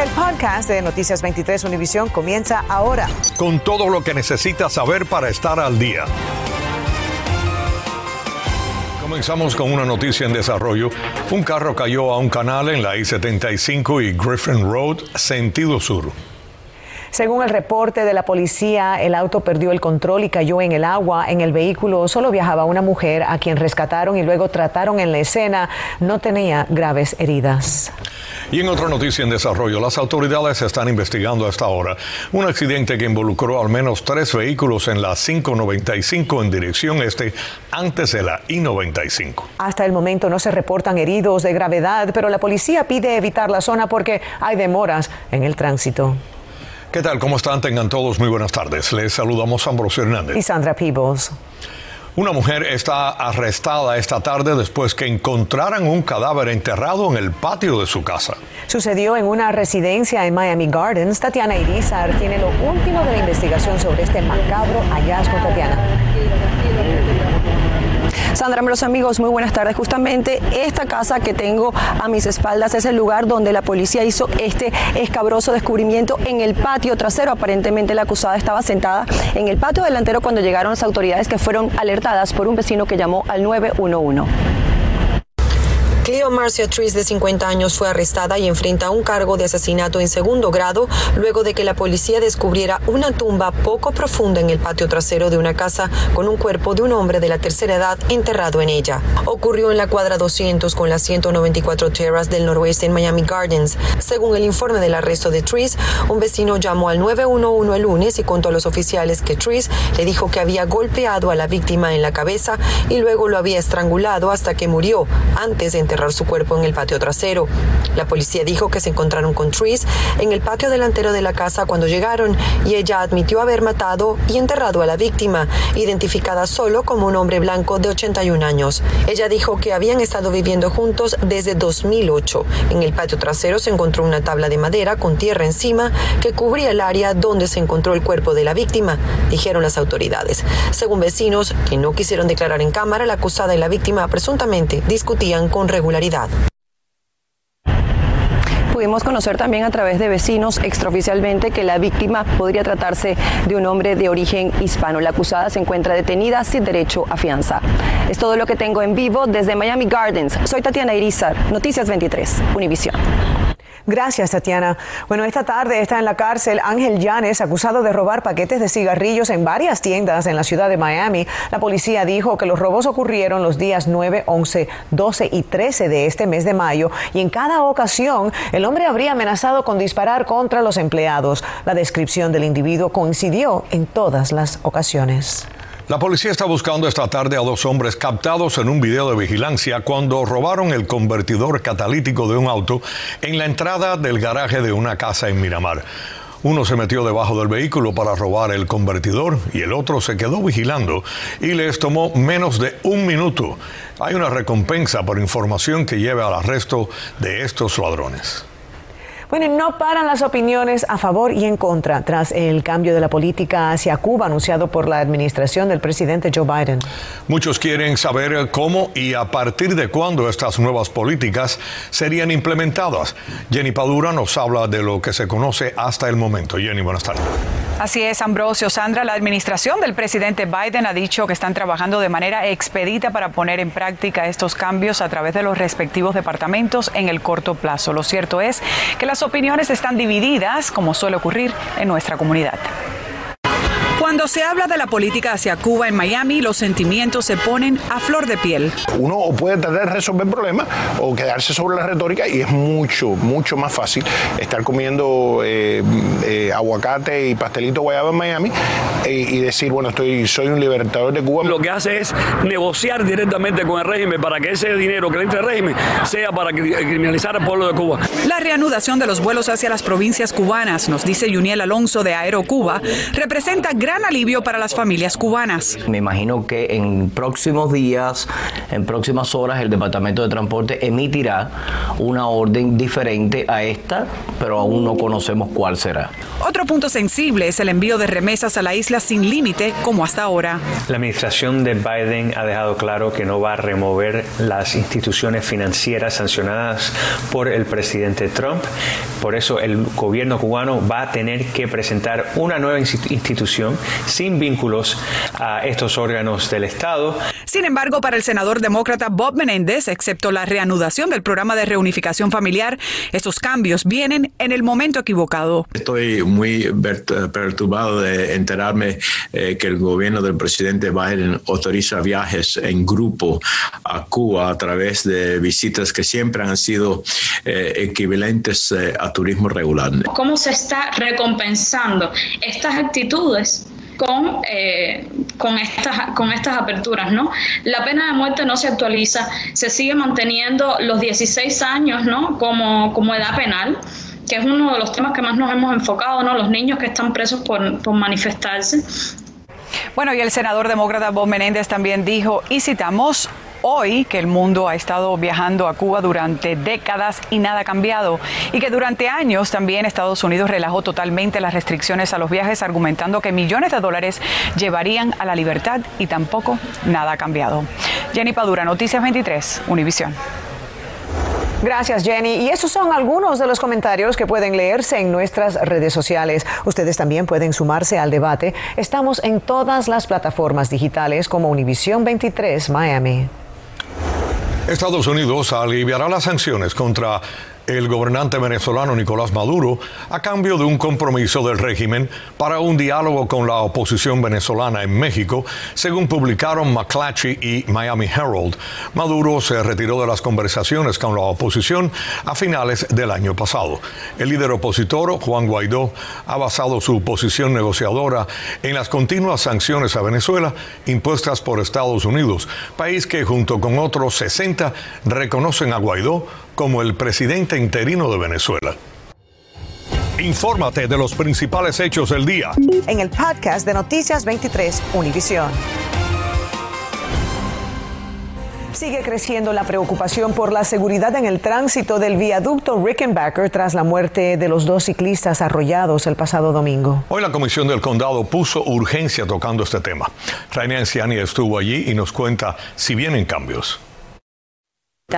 El podcast de Noticias 23 Univisión comienza ahora. Con todo lo que necesitas saber para estar al día. Comenzamos con una noticia en desarrollo. Un carro cayó a un canal en la I-75 y Griffin Road, sentido sur. Según el reporte de la policía, el auto perdió el control y cayó en el agua. En el vehículo solo viajaba una mujer a quien rescataron y luego trataron en la escena. No tenía graves heridas. Y en otra noticia en desarrollo, las autoridades están investigando hasta ahora un accidente que involucró al menos tres vehículos en la 595 en dirección este antes de la I-95. Hasta el momento no se reportan heridos de gravedad, pero la policía pide evitar la zona porque hay demoras en el tránsito. ¿Qué tal? ¿Cómo están? Tengan todos muy buenas tardes. Les saludamos a Ambrosio Hernández. Y Sandra Peebles. Una mujer está arrestada esta tarde después que encontraran un cadáver enterrado en el patio de su casa. Sucedió en una residencia en Miami Gardens. Tatiana Irizar tiene lo último de la investigación sobre este macabro hallazgo, Tatiana. Sandra, los amigos, muy buenas tardes. Justamente esta casa que tengo a mis espaldas es el lugar donde la policía hizo este escabroso descubrimiento en el patio trasero. Aparentemente la acusada estaba sentada en el patio delantero cuando llegaron las autoridades que fueron alertadas por un vecino que llamó al 911. Cleo Marcia Tris, de 50 años, fue arrestada y enfrenta un cargo de asesinato en segundo grado luego de que la policía descubriera una tumba poco profunda en el patio trasero de una casa con un cuerpo de un hombre de la tercera edad enterrado en ella. Ocurrió en la cuadra 200 con las 194 Terras del noroeste en Miami Gardens. Según el informe del arresto de Tris, un vecino llamó al 911 el lunes y contó a los oficiales que Tris le dijo que había golpeado a la víctima en la cabeza y luego lo había estrangulado hasta que murió antes de enterrar su cuerpo en el patio trasero. La policía dijo que se encontraron con Tris en el patio delantero de la casa cuando llegaron y ella admitió haber matado y enterrado a la víctima, identificada solo como un hombre blanco de 81 años. Ella dijo que habían estado viviendo juntos desde 2008. En el patio trasero se encontró una tabla de madera con tierra encima que cubría el área donde se encontró el cuerpo de la víctima, dijeron las autoridades. Según vecinos que no quisieron declarar en cámara, la acusada y la víctima presuntamente discutían con regularidad Pudimos conocer también a través de vecinos extraoficialmente que la víctima podría tratarse de un hombre de origen hispano. La acusada se encuentra detenida sin derecho a fianza. Es todo lo que tengo en vivo desde Miami Gardens. Soy Tatiana Irizar, Noticias 23, Univisión. Gracias, Tatiana. Bueno, esta tarde está en la cárcel Ángel Llanes, acusado de robar paquetes de cigarrillos en varias tiendas en la ciudad de Miami. La policía dijo que los robos ocurrieron los días 9, 11, 12 y 13 de este mes de mayo y en cada ocasión el hombre habría amenazado con disparar contra los empleados. La descripción del individuo coincidió en todas las ocasiones. La policía está buscando esta tarde a dos hombres captados en un video de vigilancia cuando robaron el convertidor catalítico de un auto en la entrada del garaje de una casa en Miramar. Uno se metió debajo del vehículo para robar el convertidor y el otro se quedó vigilando y les tomó menos de un minuto. Hay una recompensa por información que lleve al arresto de estos ladrones. Bueno, no paran las opiniones a favor y en contra tras el cambio de la política hacia Cuba anunciado por la administración del presidente Joe Biden. Muchos quieren saber cómo y a partir de cuándo estas nuevas políticas serían implementadas. Jenny Padura nos habla de lo que se conoce hasta el momento. Jenny, buenas tardes. Así es, Ambrosio. Sandra, la administración del presidente Biden ha dicho que están trabajando de manera expedita para poner en práctica estos cambios a través de los respectivos departamentos en el corto plazo. Lo cierto es que las opiniones están divididas, como suele ocurrir en nuestra comunidad. Cuando se habla de la política hacia Cuba en Miami, los sentimientos se ponen a flor de piel. Uno puede tratar de resolver problemas o quedarse sobre la retórica y es mucho, mucho más fácil estar comiendo eh, eh, aguacate y pastelito guayaba en Miami eh, y decir, bueno, estoy, soy un libertador de Cuba. Lo que hace es negociar directamente con el régimen para que ese dinero que le entre al régimen sea para criminalizar al pueblo de Cuba. La reanudación de los vuelos hacia las provincias cubanas, nos dice Juniel Alonso de Aero Cuba, representa gran gran alivio para las familias cubanas. Me imagino que en próximos días, en próximas horas, el Departamento de Transporte emitirá una orden diferente a esta, pero aún no conocemos cuál será. Otro punto sensible es el envío de remesas a la isla sin límite, como hasta ahora. La administración de Biden ha dejado claro que no va a remover las instituciones financieras sancionadas por el presidente Trump. Por eso el gobierno cubano va a tener que presentar una nueva institución sin vínculos a estos órganos del Estado. Sin embargo, para el senador demócrata Bob Menéndez, excepto la reanudación del programa de reunificación familiar, estos cambios vienen en el momento equivocado. Estoy muy perturbado de enterarme eh, que el gobierno del presidente Biden autoriza viajes en grupo a Cuba a través de visitas que siempre han sido eh, equivalentes eh, a turismo regular. ¿Cómo se está recompensando estas actitudes? Con, con, estas, con estas aperturas, ¿no? La pena de muerte no se actualiza, se sigue manteniendo los 16 años, ¿no? Como, como edad penal que es uno de los temas que más nos hemos enfocado, ¿no? Los niños que están presos por, por manifestarse. Bueno, y el senador demócrata Bob Menéndez también dijo, y citamos, hoy que el mundo ha estado viajando a Cuba durante décadas y nada ha cambiado y que durante años también Estados Unidos relajó totalmente las restricciones a los viajes argumentando que millones de dólares llevarían a la libertad y tampoco nada ha cambiado. Jenny Padura, Noticias 23, Univisión. Gracias, Jenny. Y esos son algunos de los comentarios que pueden leerse en nuestras redes sociales. Ustedes también pueden sumarse al debate. Estamos en todas las plataformas digitales como Univisión 23 Miami. Estados Unidos aliviará las sanciones contra el gobernante venezolano Nicolás Maduro a cambio de un compromiso del régimen para un diálogo con la oposición venezolana en México, según publicaron McClatchy y Miami Herald. Maduro se retiró de las conversaciones con la oposición a finales del año pasado. El líder opositor, Juan Guaidó, ha basado su posición negociadora en las continuas sanciones a Venezuela impuestas por Estados Unidos, país que junto con otros 60 reconocen a Guaidó como el presidente interino de Venezuela. Infórmate de los principales hechos del día en el podcast de Noticias 23 Univisión. Sigue creciendo la preocupación por la seguridad en el tránsito del viaducto Rickenbacker tras la muerte de los dos ciclistas arrollados el pasado domingo. Hoy la Comisión del Condado puso urgencia tocando este tema. Rainer Anciani estuvo allí y nos cuenta si vienen cambios.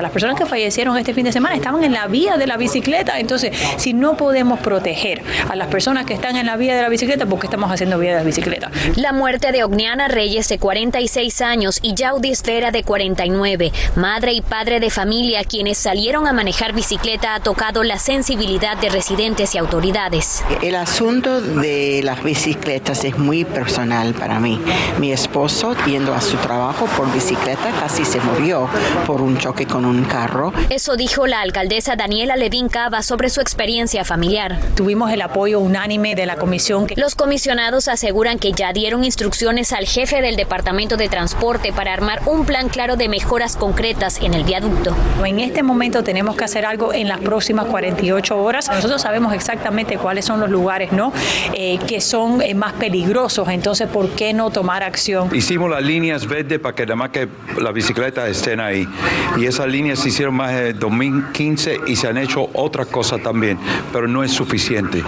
Las personas que fallecieron este fin de semana estaban en la vía de la bicicleta, entonces si no podemos proteger a las personas que están en la vía de la bicicleta, ¿por qué estamos haciendo vía de la bicicleta? La muerte de Ogniana Reyes de 46 años y Yaudi Esfera de 49, madre y padre de familia quienes salieron a manejar bicicleta ha tocado la sensibilidad de residentes y autoridades. El asunto de las bicicletas es muy personal para mí. Mi esposo yendo a su trabajo por bicicleta casi se murió por un choque con un carro. Eso dijo la alcaldesa Daniela Levin Cava sobre su experiencia familiar. Tuvimos el apoyo unánime de la comisión. Los comisionados aseguran que ya dieron instrucciones al jefe del Departamento de Transporte para armar un plan claro de mejoras concretas en el viaducto. En este momento tenemos que hacer algo en las próximas 48 horas. Nosotros sabemos exactamente cuáles son los lugares ¿no? Eh, que son eh, más peligrosos, entonces ¿por qué no tomar acción? Hicimos las líneas verdes para que además que las bicicletas estén ahí. Y esas líneas se hicieron más de 2015 y se han hecho otras cosas también, pero no es suficiente.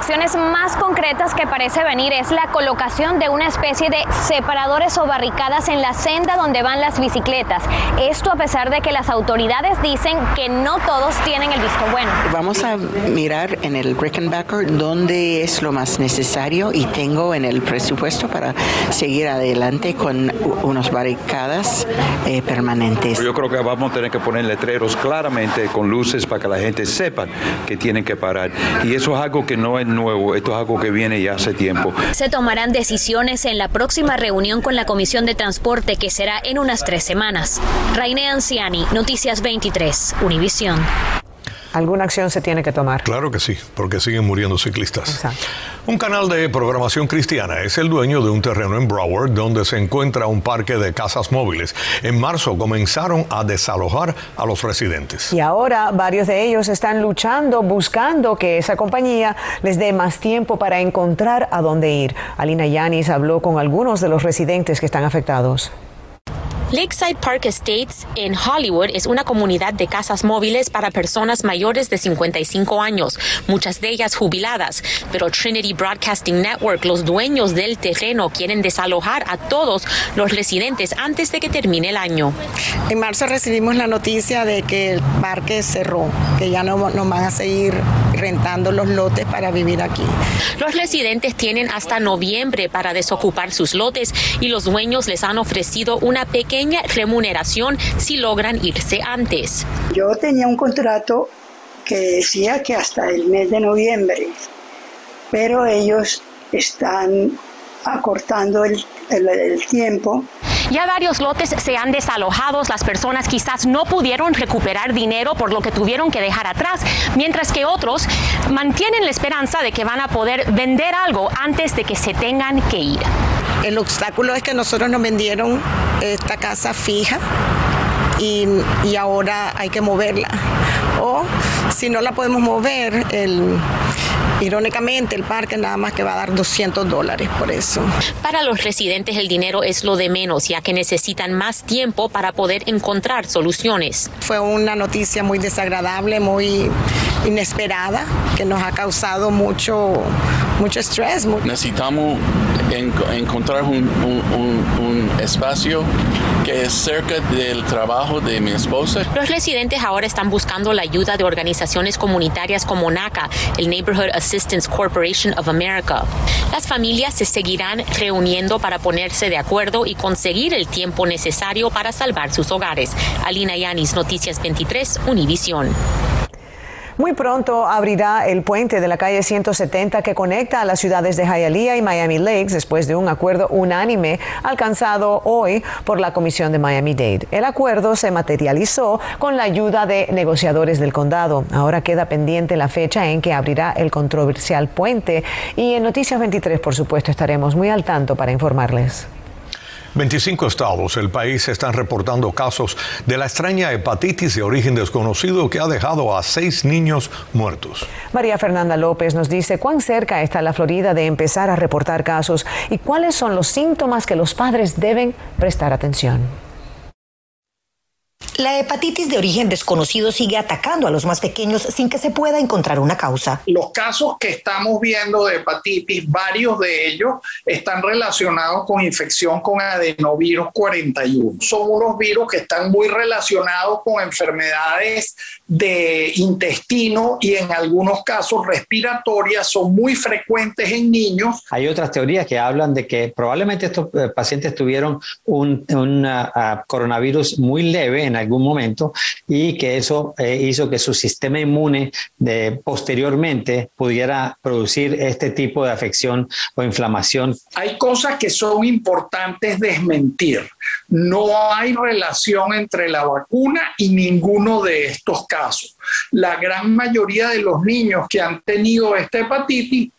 Acciones más concretas que parece venir es la colocación de una especie de separadores o barricadas en la senda donde van las bicicletas. Esto a pesar de que las autoridades dicen que no todos tienen el visto bueno. Vamos a mirar en el Rickenbacker dónde es lo más necesario y tengo en el presupuesto para seguir adelante con unas barricadas eh, permanentes. Yo creo que vamos a tener que poner letreros claramente con luces para que la gente sepa que tienen que parar. Y eso es algo que no es nuevo, esto es algo que viene ya hace tiempo. Se tomarán decisiones en la próxima reunión con la Comisión de Transporte que será en unas tres semanas. Raine Anciani, Noticias 23, Univisión. Alguna acción se tiene que tomar. Claro que sí, porque siguen muriendo ciclistas. Un canal de programación cristiana es el dueño de un terreno en Broward donde se encuentra un parque de casas móviles. En marzo comenzaron a desalojar a los residentes. Y ahora varios de ellos están luchando, buscando que esa compañía les dé más tiempo para encontrar a dónde ir. Alina Yanis habló con algunos de los residentes que están afectados. Lakeside Park Estates en Hollywood es una comunidad de casas móviles para personas mayores de 55 años, muchas de ellas jubiladas, pero Trinity Broadcasting Network, los dueños del terreno, quieren desalojar a todos los residentes antes de que termine el año. En marzo recibimos la noticia de que el parque cerró, que ya no nos van a seguir rentando los lotes para vivir aquí. Los residentes tienen hasta noviembre para desocupar sus lotes y los dueños les han ofrecido una pequeña remuneración si logran irse antes. Yo tenía un contrato que decía que hasta el mes de noviembre, pero ellos están acortando el, el, tiempo. Ya varios lotes se han desalojado, las personas quizás no pudieron recuperar dinero por lo que tuvieron que dejar atrás, mientras que otros mantienen la esperanza de que van a poder vender algo antes de que se tengan que ir. El obstáculo es que nosotros nos vendieron esta casa fija y, y ahora hay que moverla. O si no la podemos mover, el, Irónicamente, el parque nada más que va a dar 200 dólares por eso. Para los residentes el dinero es lo de menos, ya que necesitan más tiempo para poder encontrar soluciones. Fue una noticia muy desagradable, muy inesperada, que nos ha causado mucho, mucho estrés. Necesitamos encontrar un, un, espacio que es cerca del trabajo de mi esposa. Los residentes ahora están buscando la ayuda de organizaciones comunitarias como NACA, el Neighborhood Assistance Corporation of America. Las familias se seguirán reuniendo para ponerse de acuerdo y conseguir el tiempo necesario para salvar sus hogares. Alina Yanis, Noticias 23, Univisión. Muy pronto abrirá el puente de la calle 170 que conecta a las ciudades de Hialeah y Miami Lakes después de un acuerdo unánime alcanzado hoy por la Comisión de Miami-Dade. El acuerdo se materializó con la ayuda de negociadores del condado. Ahora queda pendiente la fecha en que abrirá el controversial puente y en Noticias 23, por supuesto, estaremos muy al tanto para informarles. 25 estados del país están reportando casos de la extraña hepatitis de origen desconocido que ha dejado a seis niños muertos. María Fernanda López nos dice cuán cerca está la Florida de empezar a reportar casos y cuáles son los síntomas que los padres deben prestar atención. La hepatitis de origen desconocido sigue atacando a los más pequeños sin que se pueda encontrar una causa. Los casos que estamos viendo de hepatitis, varios de ellos están relacionados con infección con adenovirus 41. Son unos virus que están muy relacionados con enfermedades de intestino y en algunos casos respiratorias, son muy frecuentes en niños. Hay otras teorías que hablan de que probablemente estos eh, pacientes tuvieron un, ah, coronavirus muy leve en algún momento y que eso eh, hizo que su sistema inmune de, posteriormente pudiera producir este tipo de afección o inflamación. Hay cosas que son importantes desmentir. No hay relación entre la vacuna y ninguno de estos casos. La gran mayoría de los niños que han tenido esta hepatitis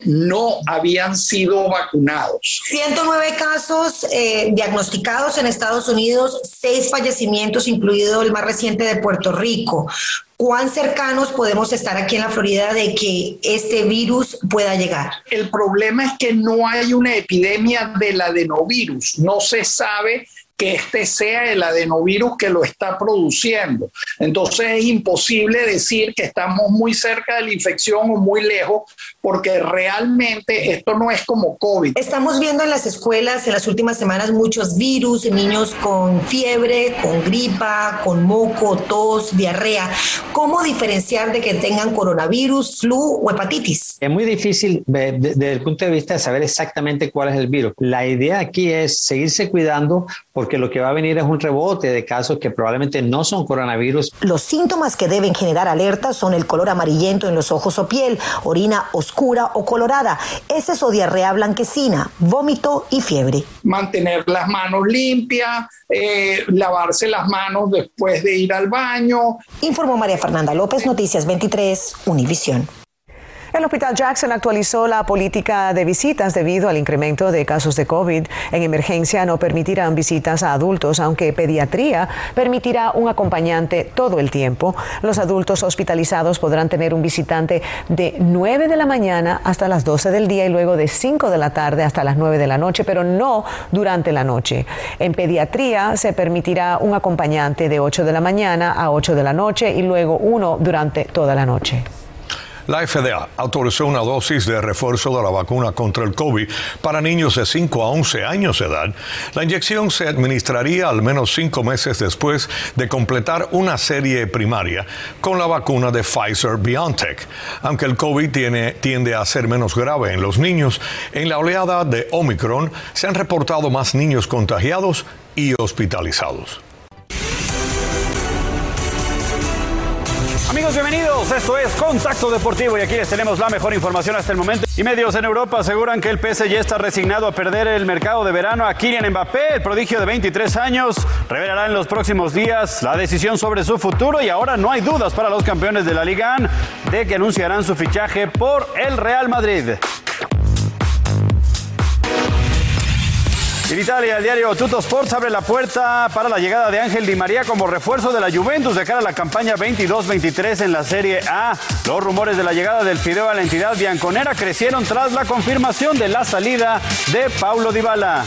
no habían sido vacunados. 109 casos eh, diagnosticados en Estados Unidos, seis fallecimientos, incluido el más reciente de Puerto Rico. ¿Cuán cercanos podemos estar aquí en la Florida de que este virus pueda llegar? El problema es que no hay una epidemia del adenovirus. No se sabe que este sea el adenovirus que lo está produciendo. Entonces es imposible decir que estamos muy cerca de la infección o muy lejos, porque realmente esto no es como COVID. Estamos viendo en las escuelas en las últimas semanas muchos virus, niños con fiebre, con gripa, con moco, tos, diarrea. ¿Cómo diferenciar de que tengan coronavirus, flu o hepatitis? Es muy difícil desde el punto de vista de saber exactamente cuál es el virus. La idea aquí es seguirse cuidando porque porque lo que va a venir es un rebote de casos que probablemente no son coronavirus. Los síntomas que deben generar alerta son el color amarillento en los ojos o piel, orina oscura o colorada, heces o diarrea blanquecina, vómito y fiebre. Mantener las manos limpias, eh, lavarse las manos después de ir al baño. Informó María Fernanda López, Noticias 23, Univisión. El Hospital Jackson actualizó la política de visitas debido al incremento de casos de COVID. En emergencia no permitirán visitas a adultos, aunque pediatría permitirá un acompañante todo el tiempo. Los adultos hospitalizados podrán tener un visitante de 9 de la mañana hasta las 12 del día y luego de 5 de la tarde hasta las 9 de la noche, pero no durante la noche. En pediatría se permitirá un acompañante de 8 de la mañana a 8 de la noche y luego uno durante toda la noche. La FDA autorizó una dosis de refuerzo de la vacuna contra el COVID para niños de 5 a 11 años de edad. La inyección se administraría al menos cinco meses después de completar una serie primaria con la vacuna de Pfizer BioNTech. Aunque el COVID tiene, tiende a ser menos grave en los niños, en la oleada de Omicron se han reportado más niños contagiados y hospitalizados. Amigos, bienvenidos. Esto es Contacto Deportivo y aquí les tenemos la mejor información hasta el momento. Y medios en Europa aseguran que el PSG está resignado a perder el mercado de verano a Kylian Mbappé, el prodigio de 23 años. Revelará en los próximos días la decisión sobre su futuro y ahora no hay dudas para los campeones de la Liga de que anunciarán su fichaje por el Real Madrid. En Italia, el diario Tutto Sports abre la puerta para la llegada de Ángel Di María como refuerzo de la Juventus de cara a la campaña 22-23 en la Serie A. Los rumores de la llegada del Fideo a la entidad bianconera crecieron tras la confirmación de la salida de Paulo Dybala.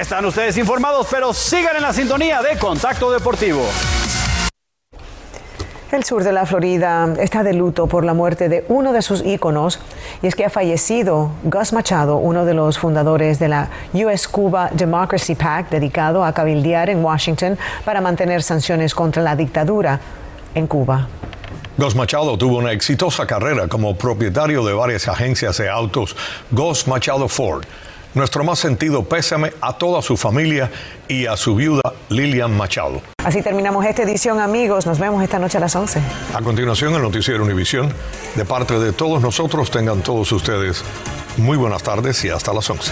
Están ustedes informados, pero sigan en la sintonía de Contacto Deportivo. El sur de la Florida está de luto por la muerte de uno de sus íconos y es que ha fallecido Gus Machado, uno de los fundadores de la US Cuba Democracy PAC, dedicado a cabildear en Washington para mantener sanciones contra la dictadura en Cuba. Gus Machado tuvo una exitosa carrera como propietario de varias agencias de autos, Gus Machado Ford. Nuestro más sentido pésame a toda su familia y a su viuda Lilian Machado. Así terminamos esta edición, amigos. Nos vemos esta noche a las 11. A continuación, el noticiero Univisión. De parte de todos nosotros, tengan todos ustedes muy buenas tardes y hasta las 11.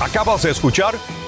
Acabas de escuchar